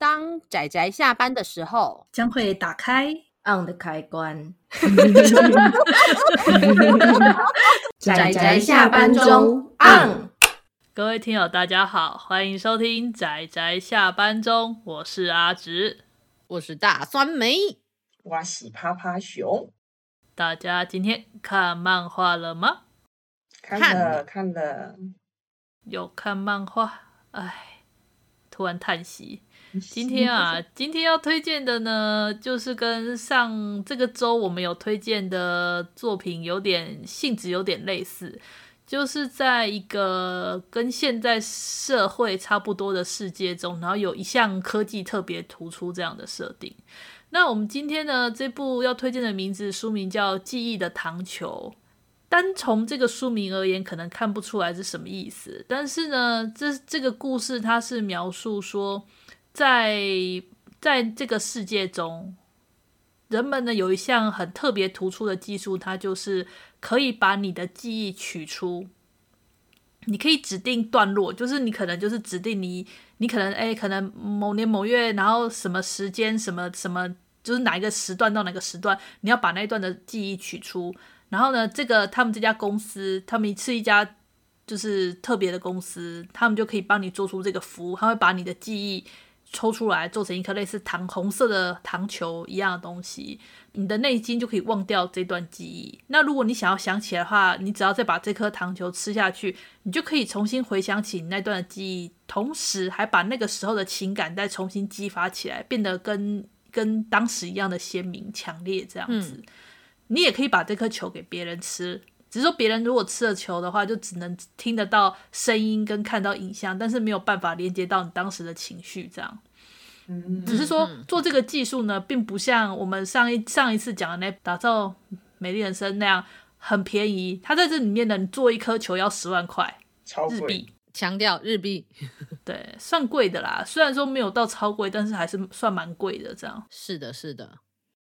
当仔仔下班的时候，将会打开 on 的开关。仔仔下班中 on。各位听友，大家好，欢迎收听仔仔下班中，我是阿直，我是大酸梅，我是趴趴熊。大家今天看漫画了吗？看了，看了，有看漫画。哎，突然叹息。今天啊，今天要推荐的呢，就是跟上这个周我们有推荐的作品有点性质有点类似，就是在一个跟现在社会差不多的世界中，然后有一项科技特别突出这样的设定。那我们今天呢，这部要推荐的名字书名叫《记忆的糖球》。单从这个书名而言，可能看不出来是什么意思，但是呢，这这个故事它是描述说。在在这个世界中，人们呢有一项很特别突出的技术，它就是可以把你的记忆取出。你可以指定段落，就是你可能就是指定你，你可能哎，可能某年某月，然后什么时间，什么什么，就是哪一个时段到哪个时段，你要把那一段的记忆取出。然后呢，这个他们这家公司，他们是一家就是特别的公司，他们就可以帮你做出这个服务，他会把你的记忆。抽出来做成一颗类似糖红色的糖球一样的东西，你的内心就可以忘掉这段记忆。那如果你想要想起来的话，你只要再把这颗糖球吃下去，你就可以重新回想起你那段的记忆，同时还把那个时候的情感再重新激发起来，变得跟跟当时一样的鲜明强烈。这样子，你也可以把这颗球给别人吃。只是说，别人如果吃了球的话，就只能听得到声音跟看到影像，但是没有办法连接到你当时的情绪。这样，嗯，只是说做这个技术呢，并不像我们上一上一次讲的那打造美丽人生那样很便宜。它在这里面呢，你做一颗球要十万块日币，强调日币，对，算贵的啦。虽然说没有到超贵，但是还是算蛮贵的。这样，是的，是的。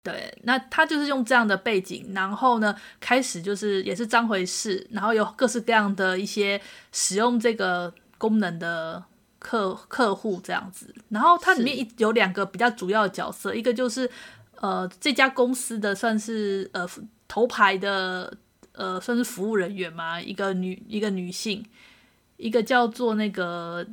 对，那他就是用这样的背景，然后呢，开始就是也是张回事，然后有各式各样的一些使用这个功能的客客户这样子，然后它里面一有两个比较主要的角色，一个就是呃这家公司的算是呃头牌的呃算是服务人员嘛，一个女一个女性，一个叫做那个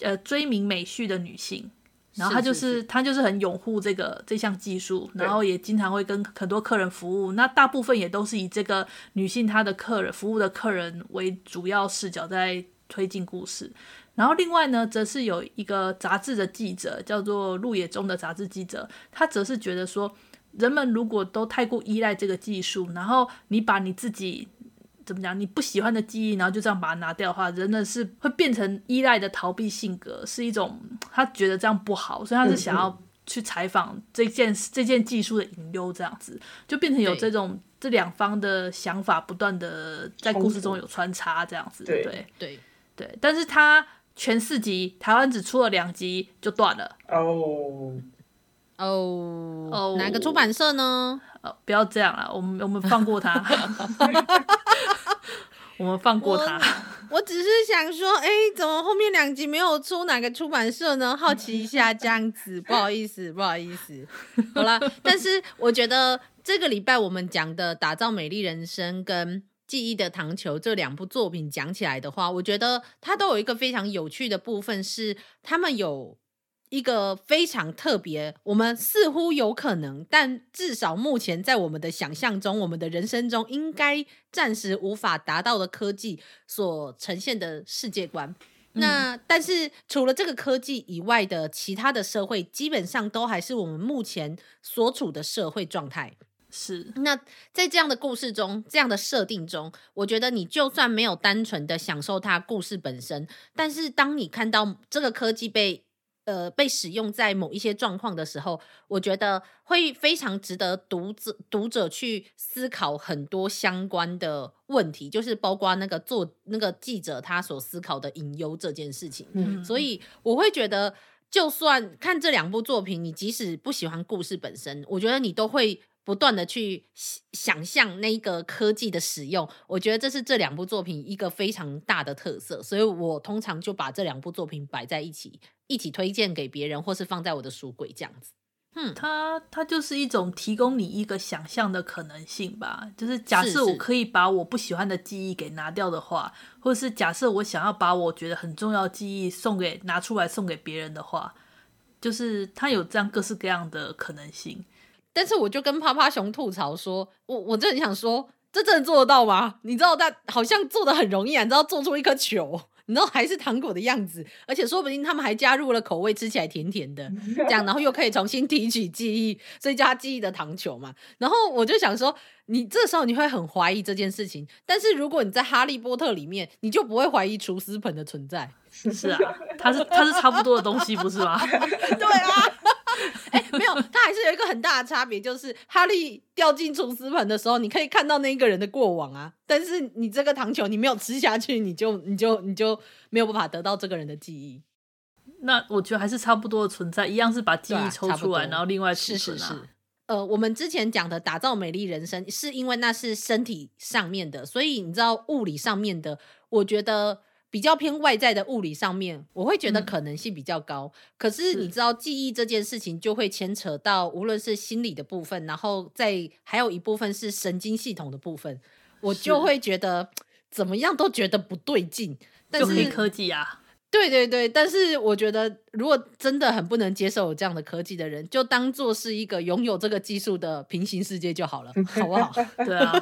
呃追名美绪的女性。然后他就是，他就是很拥护这个这项技术，然后也经常会跟很多客人服务。那大部分也都是以这个女性她的客人服务的客人为主要视角在推进故事。然后另外呢，则是有一个杂志的记者，叫做鹿野中的杂志记者，他则是觉得说，人们如果都太过依赖这个技术，然后你把你自己。怎么讲？你不喜欢的记忆，然后就这样把它拿掉的话，人呢是会变成依赖的逃避性格，是一种他觉得这样不好，所以他是想要去采访这件、嗯、这件技术的隐忧，这样子就变成有这种这两方的想法不断的在故事中有穿插，这样子对对对对。但是他全四集，台湾只出了两集就断了哦哦哦，哪个出版社呢？哦，不要这样了，我们 我们放过他。我们放过他。我，我只是想说，哎，怎么后面两集没有出哪个出版社呢？好奇一下这样子，不好意思，不好意思。好了，但是我觉得这个礼拜我们讲的《打造美丽人生》跟《记忆的糖球》这两部作品讲起来的话，我觉得它都有一个非常有趣的部分，是他们有。一个非常特别，我们似乎有可能，但至少目前在我们的想象中，我们的人生中应该暂时无法达到的科技所呈现的世界观。嗯、那但是除了这个科技以外的其他的社会，基本上都还是我们目前所处的社会状态。是。那在这样的故事中，这样的设定中，我觉得你就算没有单纯的享受它故事本身，但是当你看到这个科技被呃，被使用在某一些状况的时候，我觉得会非常值得读者读者去思考很多相关的问题，就是包括那个做那个记者他所思考的隐忧这件事情。嗯，所以我会觉得，就算看这两部作品，你即使不喜欢故事本身，我觉得你都会不断的去想象那个科技的使用。我觉得这是这两部作品一个非常大的特色，所以我通常就把这两部作品摆在一起。一起推荐给别人，或是放在我的书柜这样子。嗯，它它就是一种提供你一个想象的可能性吧。就是假设我可以把我不喜欢的记忆给拿掉的话，是是或者是假设我想要把我觉得很重要的记忆送给拿出来送给别人的话，就是它有这样各式各样的可能性。但是我就跟趴趴熊吐槽说，我我真的很想说，这真的做得到吗？你知道，但好像做的很容易啊，你知道做出一颗球。你知道还是糖果的样子，而且说不定他们还加入了口味，吃起来甜甜的，这样然后又可以重新提取记忆，所以叫它记忆的糖球嘛。然后我就想说，你这时候你会很怀疑这件事情，但是如果你在哈利波特里面，你就不会怀疑厨师盆的存在。是啊，它是它是差不多的东西，不是吗？对啊。没有，它还是有一个很大的差别，就是哈利掉进厨师盆的时候，你可以看到那一个人的过往啊。但是你这个糖球你没有吃下去，你就你就你就没有办法得到这个人的记忆。那我觉得还是差不多的存在，一样是把记忆抽出来，啊、然后另外吃、啊。是是是。呃，我们之前讲的打造美丽人生，是因为那是身体上面的，所以你知道物理上面的，我觉得。比较偏外在的物理上面，我会觉得可能性比较高。嗯、可是你知道，记忆这件事情就会牵扯到，无论是心理的部分，然后再还有一部分是神经系统的部分，我就会觉得怎么样都觉得不对劲。但是黑科技啊。对对对，但是我觉得，如果真的很不能接受有这样的科技的人，就当做是一个拥有这个技术的平行世界就好了，好不好？对啊，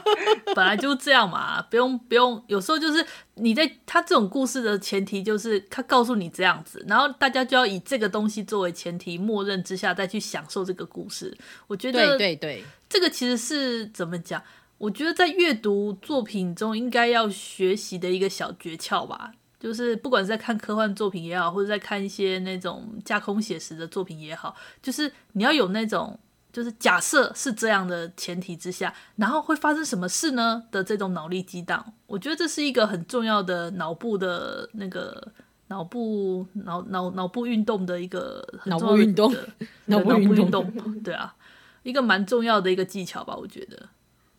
本来就这样嘛，不用不用。有时候就是你在他这种故事的前提，就是他告诉你这样子，然后大家就要以这个东西作为前提，默认之下再去享受这个故事。我觉得，对对对，这个其实是怎么讲？我觉得在阅读作品中应该要学习的一个小诀窍吧。就是不管是在看科幻作品也好，或者在看一些那种架空写实的作品也好，就是你要有那种，就是假设是这样的前提之下，然后会发生什么事呢的这种脑力激荡，我觉得这是一个很重要的脑部的那个脑部脑脑脑部运动的一个很重要的脑部运动，脑部运动，对啊，一个蛮重要的一个技巧吧，我觉得。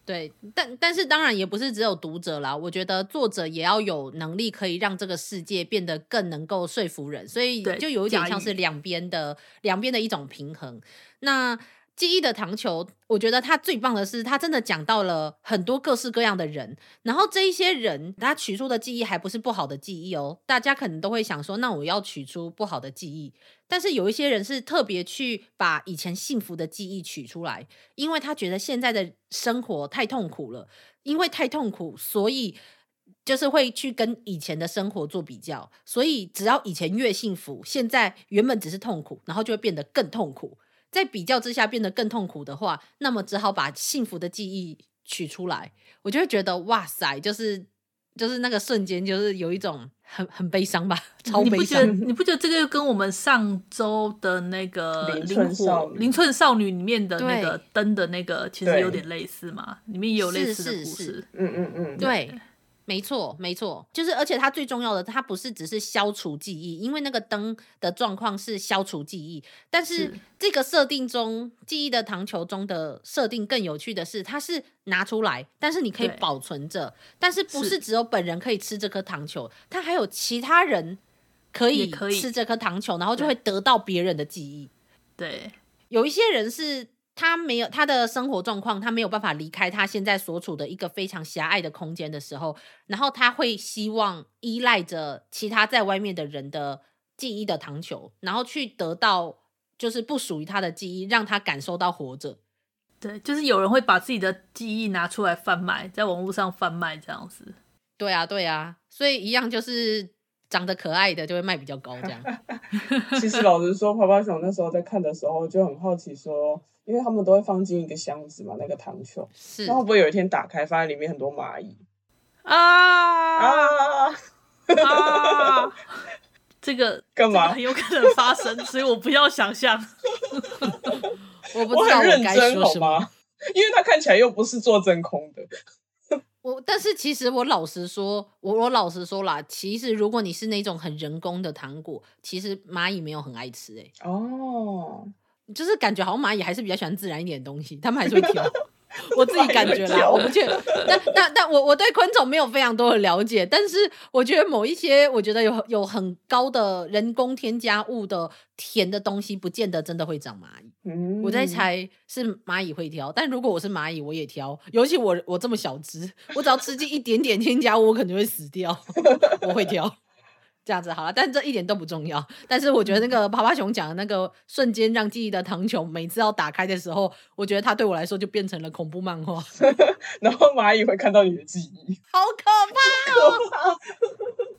对，但但是当然也不是只有读者啦，我觉得作者也要有能力可以让这个世界变得更能够说服人，所以就有一点像是两边的两边的一种平衡。那。记忆的糖球，我觉得他最棒的是，他真的讲到了很多各式各样的人，然后这一些人他取出的记忆还不是不好的记忆哦。大家可能都会想说，那我要取出不好的记忆，但是有一些人是特别去把以前幸福的记忆取出来，因为他觉得现在的生活太痛苦了，因为太痛苦，所以就是会去跟以前的生活做比较，所以只要以前越幸福，现在原本只是痛苦，然后就会变得更痛苦。在比较之下变得更痛苦的话，那么只好把幸福的记忆取出来。我就会觉得哇塞，就是就是那个瞬间，就是有一种很很悲伤吧，超悲伤。你不觉得这个跟我们上周的那个《灵火灵寸少女》里面的那个灯的那个其实有点类似吗？里面也有类似的故事。嗯嗯嗯，对。没错，没错，就是而且它最重要的，它不是只是消除记忆，因为那个灯的状况是消除记忆，但是这个设定中记忆的糖球中的设定更有趣的是，它是拿出来，但是你可以保存着，但是不是。只有本人可以吃这颗糖球，它还有其他人可以吃这颗糖球，然后就会得到别人的记忆。对，有一些人是。他没有他的生活状况，他没有办法离开他现在所处的一个非常狭隘的空间的时候，然后他会希望依赖着其他在外面的人的记忆的糖球，然后去得到就是不属于他的记忆，让他感受到活着。对，就是有人会把自己的记忆拿出来贩卖，在网络上贩卖这样子。对啊，对啊，所以一样就是长得可爱的就会卖比较高这样。其实老实说，泡泡熊那时候在看的时候就很好奇说。因为他们都会放进一个箱子嘛，那个糖球，是，然后会不会有一天打开，发现里面很多蚂蚁啊啊啊！这个干嘛？很有可能发生，所以我不要想象。我不知道我该说什么？因为它看起来又不是做真空的。我但是其实我老实说，我我老实说啦，其实如果你是那种很人工的糖果，其实蚂蚁没有很爱吃哎、欸。哦。就是感觉好像蚂蚁还是比较喜欢自然一点的东西，他们还是会挑。我自己感觉啦，我不确定。但但但我我对昆虫没有非常多的了解，但是我觉得某一些我觉得有有很高的人工添加物的甜的东西，不见得真的会长蚂蚁。嗯，我在猜是蚂蚁会挑，但如果我是蚂蚁，我也挑。尤其我我这么小只，我只要吃进一点点添加物，我可能会死掉。我会挑。这样子好了，但这一点都不重要。但是我觉得那个趴趴熊讲的那个瞬间让记忆的糖球，每次要打开的时候，我觉得它对我来说就变成了恐怖漫画。然后蚂蚁会看到你的记忆，好可怕哦！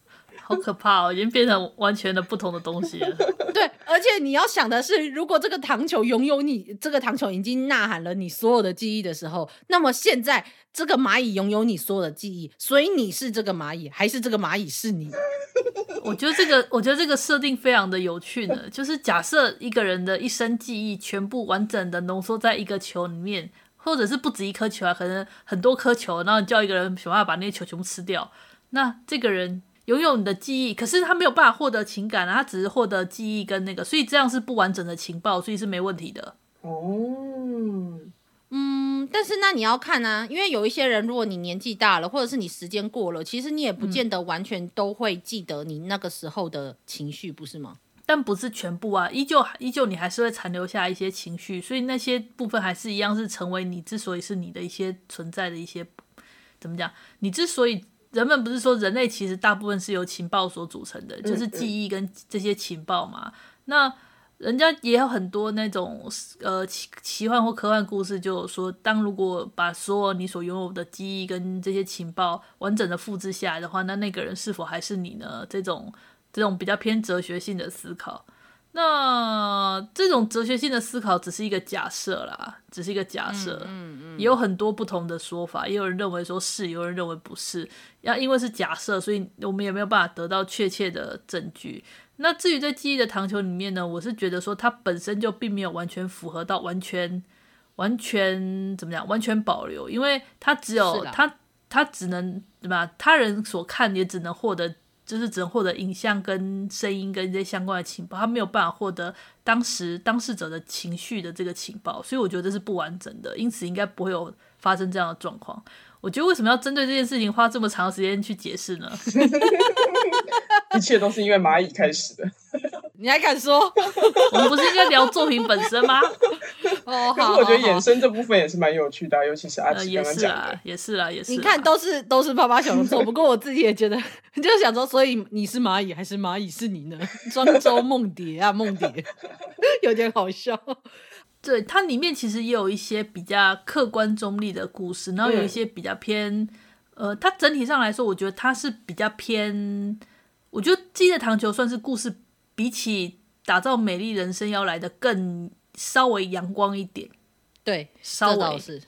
好可怕哦，已经变成完全的不同的东西了。对，而且你要想的是，如果这个糖球拥有你，这个糖球已经呐喊了你所有的记忆的时候，那么现在这个蚂蚁拥有你所有的记忆，所以你是这个蚂蚁，还是这个蚂蚁是你？我觉得这个，我觉得这个设定非常的有趣呢。就是假设一个人的一生记忆全部完整的浓缩在一个球里面，或者是不止一颗球啊，可能很多颗球，然后叫一个人想办法把那些球全部吃掉，那这个人。拥有你的记忆，可是他没有办法获得情感啊，他只是获得记忆跟那个，所以这样是不完整的情报，所以是没问题的。哦，嗯，但是那你要看啊，因为有一些人，如果你年纪大了，或者是你时间过了，其实你也不见得完全都会记得你那个时候的情绪，不是吗？但不是全部啊，依旧依旧你还是会残留下一些情绪，所以那些部分还是一样是成为你之所以是你的一些存在的一些，怎么讲？你之所以。人们不是说人类其实大部分是由情报所组成的，就是记忆跟这些情报嘛。那人家也有很多那种呃奇奇幻或科幻故事，就说当如果把所有你所拥有的记忆跟这些情报完整的复制下来的话，那那个人是否还是你呢？这种这种比较偏哲学性的思考。那这种哲学性的思考只是一个假设啦，只是一个假设，嗯嗯嗯、也有很多不同的说法，也有人认为说是，有人认为不是。要因为是假设，所以我们也没有办法得到确切的证据。那至于在记忆的糖球里面呢，我是觉得说它本身就并没有完全符合到完全完全怎么讲，完全保留，因为它只有它它只能对吧？他人所看也只能获得。就是只能获得影像跟声音跟这些相关的情报，他没有办法获得当时当事者的情绪的这个情报，所以我觉得这是不完整的，因此应该不会有发生这样的状况。我觉得为什么要针对这件事情花这么长时间去解释呢？一切都是因为蚂蚁开始的。你还敢说？我们不是应该聊作品本身吗？哦，可是我觉得衍生这部分也是蛮有趣的，尤其是阿奇刚刚讲的。也是啊，也是啊，也是。你看，都是都是趴趴熊的错，不过我自己也觉得，就想说，所以你是蚂蚁还是蚂蚁是你呢？庄周梦蝶啊，梦蝶，有点好笑。对，它里面其实也有一些比较客观中立的故事，然后有一些比较偏，嗯、呃，它整体上来说，我觉得它是比较偏。我觉得《记忆的糖球》算是故事比起打造美丽人生要来的更稍微阳光一点，对，稍微。是，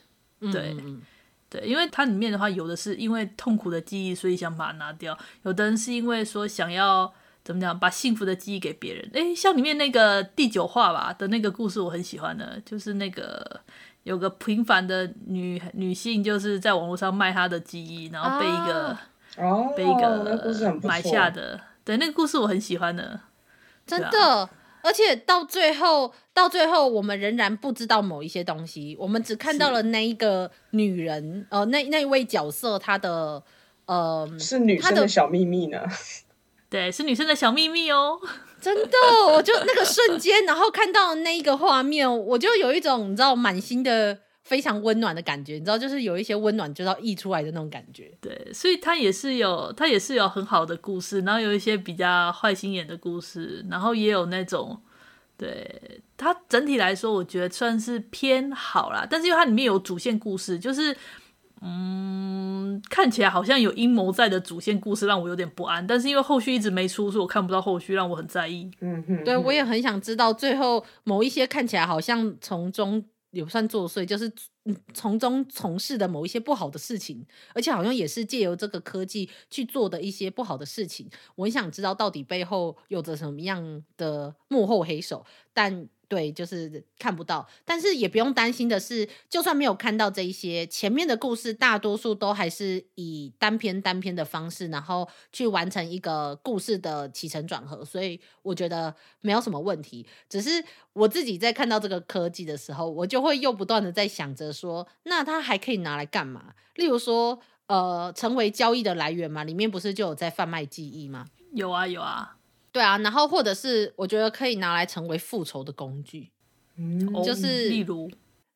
对，嗯嗯对，因为它里面的话，有的是因为痛苦的记忆，所以想把它拿掉；有的人是因为说想要怎么讲，把幸福的记忆给别人。诶，像里面那个第九话吧的那个故事，我很喜欢的，就是那个有个平凡的女女性，就是在网络上卖她的记忆，然后被一个。被一个买下的，对，那个故事我很喜欢的，真的，啊、而且到最后，到最后我们仍然不知道某一些东西，我们只看到了那一个女人，呃，那那一位角色她的，呃，是女生的小秘密呢，对，是女生的小秘密哦，真的，我就那个瞬间，然后看到那一个画面，我就有一种你知道满心的。非常温暖的感觉，你知道，就是有一些温暖就要溢出来的那种感觉。对，所以它也是有，它也是有很好的故事，然后有一些比较坏心眼的故事，然后也有那种，对，它整体来说，我觉得算是偏好啦。但是因为它里面有主线故事，就是，嗯，看起来好像有阴谋在的主线故事，让我有点不安。但是因为后续一直没出，所以我看不到后续，让我很在意。嗯哼，对，我也很想知道最后某一些看起来好像从中。也不算作祟，就是从中从事的某一些不好的事情，而且好像也是借由这个科技去做的一些不好的事情。我很想知道到底背后有着什么样的幕后黑手，但对，就是看不到。但是也不用担心的是，就算没有看到这一些，前面的故事大多数都还是以单篇单篇的方式，然后去完成一个故事的起承转合。所以我觉得没有什么问题。只是我自己在看到这个科技的时候，我就会又不断的在想着说，那它还可以拿来干嘛？例如说，呃，成为交易的来源嘛，里面不是就有在贩卖记忆吗？有啊，有啊。对啊，然后或者是我觉得可以拿来成为复仇的工具，嗯，就是例如，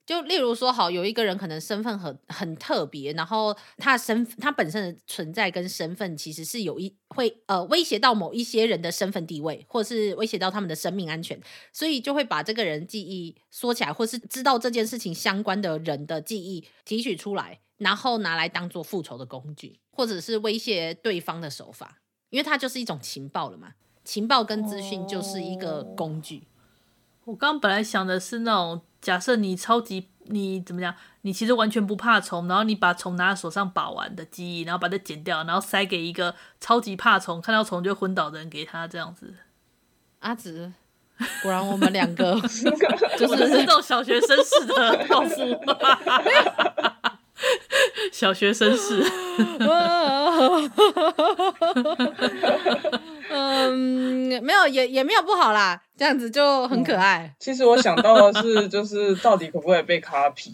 就例如说，好，有一个人可能身份很很特别，然后他身他本身的存在跟身份其实是有一会呃威胁到某一些人的身份地位，或是威胁到他们的生命安全，所以就会把这个人记忆说起来，或是知道这件事情相关的人的记忆提取出来，然后拿来当做复仇的工具，或者是威胁对方的手法，因为它就是一种情报了嘛。情报跟资讯就是一个工具。我刚刚本来想的是那种，假设你超级你怎么讲，你其实完全不怕虫，然后你把虫拿在手上把玩的记忆，然后把它剪掉，然后塞给一个超级怕虫，看到虫就昏倒的人给他这样子。阿紫，果然我们两个 就是这种小学生式的报复。小学生式，嗯，没有，也也没有不好啦，这样子就很可爱。嗯、其实我想到的是，就是到底可不可以被 copy？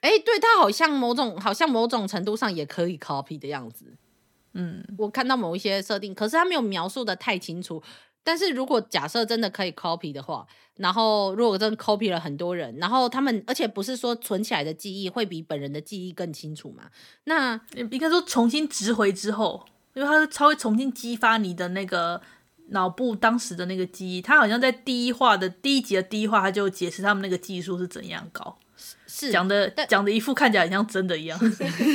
哎、欸，对，它好像某种，好像某种程度上也可以 copy 的样子。嗯，我看到某一些设定，可是它没有描述的太清楚。但是如果假设真的可以 copy 的话，然后如果真的 copy 了很多人，然后他们而且不是说存起来的记忆会比本人的记忆更清楚嘛？那应该说重新执回之后，因为它是稍微重新激发你的那个脑部当时的那个记忆，它好像在第一话的第一集的第一话，它就解释他们那个技术是怎样搞。是讲的讲的一副看起来很像真的一样，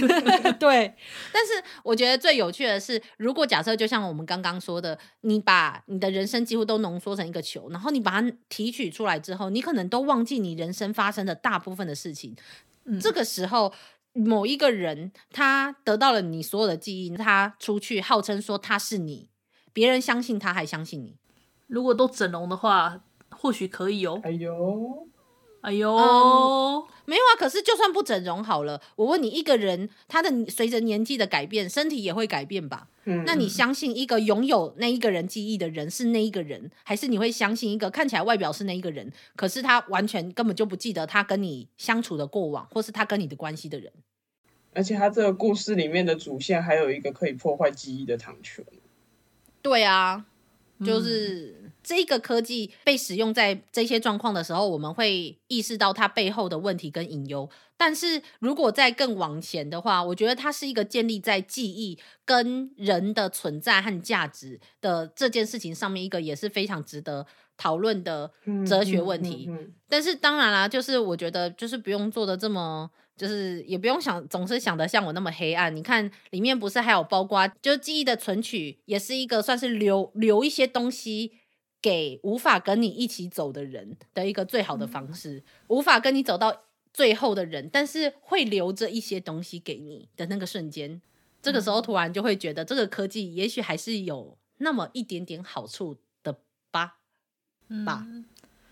对。但是我觉得最有趣的是，如果假设就像我们刚刚说的，你把你的人生几乎都浓缩成一个球，然后你把它提取出来之后，你可能都忘记你人生发生的大部分的事情。嗯，这个时候，某一个人他得到了你所有的记忆，他出去号称说他是你，别人相信他还相信你。如果都整容的话，或许可以哦。哎呦。哎呦、嗯，没有啊！可是就算不整容好了，我问你，一个人他的随着年纪的改变，身体也会改变吧？嗯，那你相信一个拥有那一个人记忆的人是那一个人，还是你会相信一个看起来外表是那一个人，可是他完全根本就不记得他跟你相处的过往，或是他跟你的关系的人？而且他这个故事里面的主线还有一个可以破坏记忆的糖球。对啊，就是。嗯这个科技被使用在这些状况的时候，我们会意识到它背后的问题跟隐忧。但是如果再更往前的话，我觉得它是一个建立在记忆跟人的存在和价值的这件事情上面，一个也是非常值得讨论的哲学问题。嗯嗯嗯嗯、但是当然啦，就是我觉得就是不用做的这么，就是也不用想总是想的像我那么黑暗。你看里面不是还有包括，就是记忆的存取，也是一个算是留留一些东西。给无法跟你一起走的人的一个最好的方式，无法跟你走到最后的人，但是会留着一些东西给你的那个瞬间，这个时候突然就会觉得这个科技也许还是有那么一点点好处的吧，嗯、吧？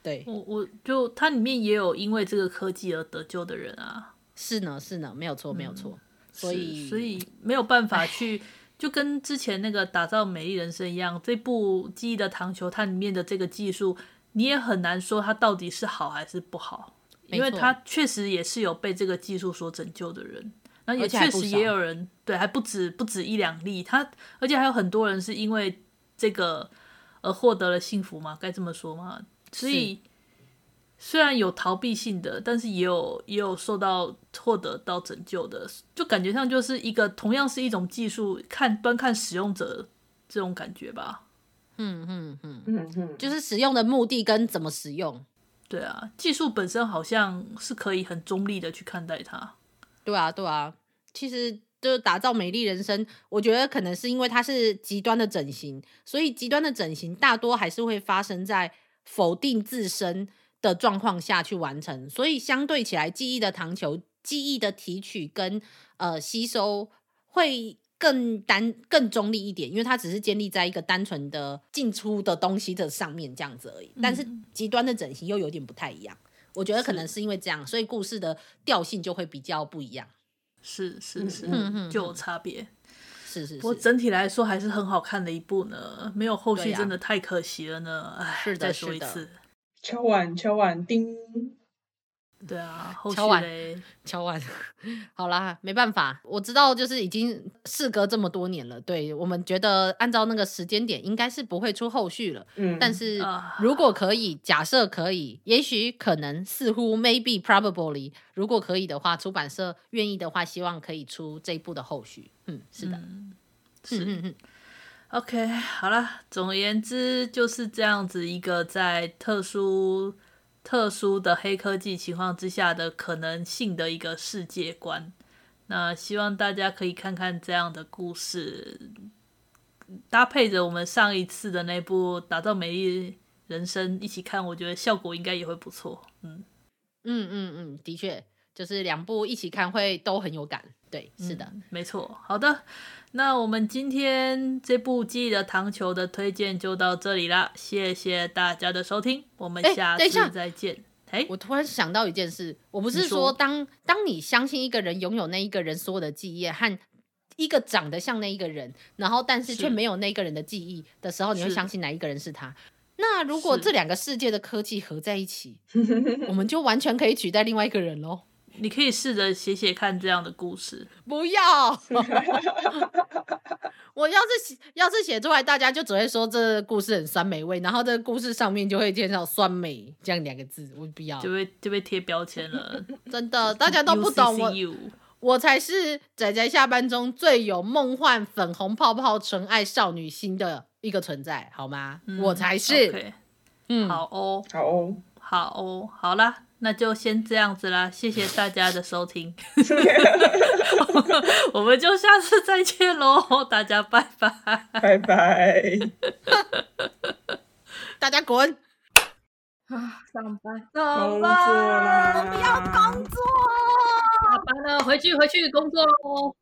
对，我我就它里面也有因为这个科技而得救的人啊，是呢是呢，没有错没有错，所以所以没有办法去。就跟之前那个打造美丽人生一样，这部《记忆的糖球》它里面的这个技术，你也很难说它到底是好还是不好，因为它确实也是有被这个技术所拯救的人，那也确实也有人对，还不止不止一两例，他而且还有很多人是因为这个而获得了幸福嘛，该这么说嘛，所以。虽然有逃避性的，但是也有也有受到获得到拯救的，就感觉上就是一个同样是一种技术，看端看使用者这种感觉吧。嗯嗯嗯嗯嗯，就是使用的目的跟怎么使用。对啊，技术本身好像是可以很中立的去看待它。对啊对啊，其实就是打造美丽人生，我觉得可能是因为它是极端的整形，所以极端的整形大多还是会发生在否定自身的状况下去完成，所以相对起来，记忆的糖球、记忆的提取跟呃吸收会更单、更中立一点，因为它只是建立在一个单纯的进出的东西的上面这样子而已。但是极端的整形又有点不太一样，我觉得可能是因为这样，所以故事的调性就会比较不一样。是是是，嗯、就有差别。是是是，不过整体来说还是很好看的一部呢，没有后续真的太可惜了呢。哎、啊，再说一次，敲碗敲碗叮。对啊，后敲碗敲碗，好啦，没办法，我知道就是已经事隔这么多年了，对，我们觉得按照那个时间点应该是不会出后续了。嗯，但是如果可以，假设可以，也许可能，似乎 maybe probably，如果可以的话，出版社愿意的话，希望可以出这一部的后续。嗯，是的，嗯、是嗯嗯 OK，好了，总而言之就是这样子一个在特殊。特殊的黑科技情况之下的可能性的一个世界观，那希望大家可以看看这样的故事，搭配着我们上一次的那部《打造美丽人生》一起看，我觉得效果应该也会不错。嗯嗯嗯嗯，的确，就是两部一起看会都很有感。对，是的，嗯、没错。好的。那我们今天这部《记忆的糖球》的推荐就到这里啦，谢谢大家的收听，我们下次再见。哎、欸，我突然想到一件事，我不是说当当你相信一个人拥有那一个人所有的记忆和一个长得像那一个人，然后但是却没有那一个人的记忆的时候，你会相信哪一个人是他？是那如果这两个世界的科技合在一起，我们就完全可以取代另外一个人喽。你可以试着写写看这样的故事。不要，我要是写，要是写出来，大家就只会说这故事很酸美味，然后这个故事上面就会介绍酸梅这样两个字。我不要，就被就被贴标签了。真的，大家都不懂我，我才是仔仔下班中最有梦幻粉红泡泡纯爱少女心的一个存在，好吗？嗯、我才是。Okay. 嗯，好哦，好哦，好哦，好啦。那就先这样子啦，谢谢大家的收听，我们就下次再见喽，大家拜拜，拜拜，大家滚。啊，上班，上班，工作啦，我们要工作，下班了，回去回去工作喽。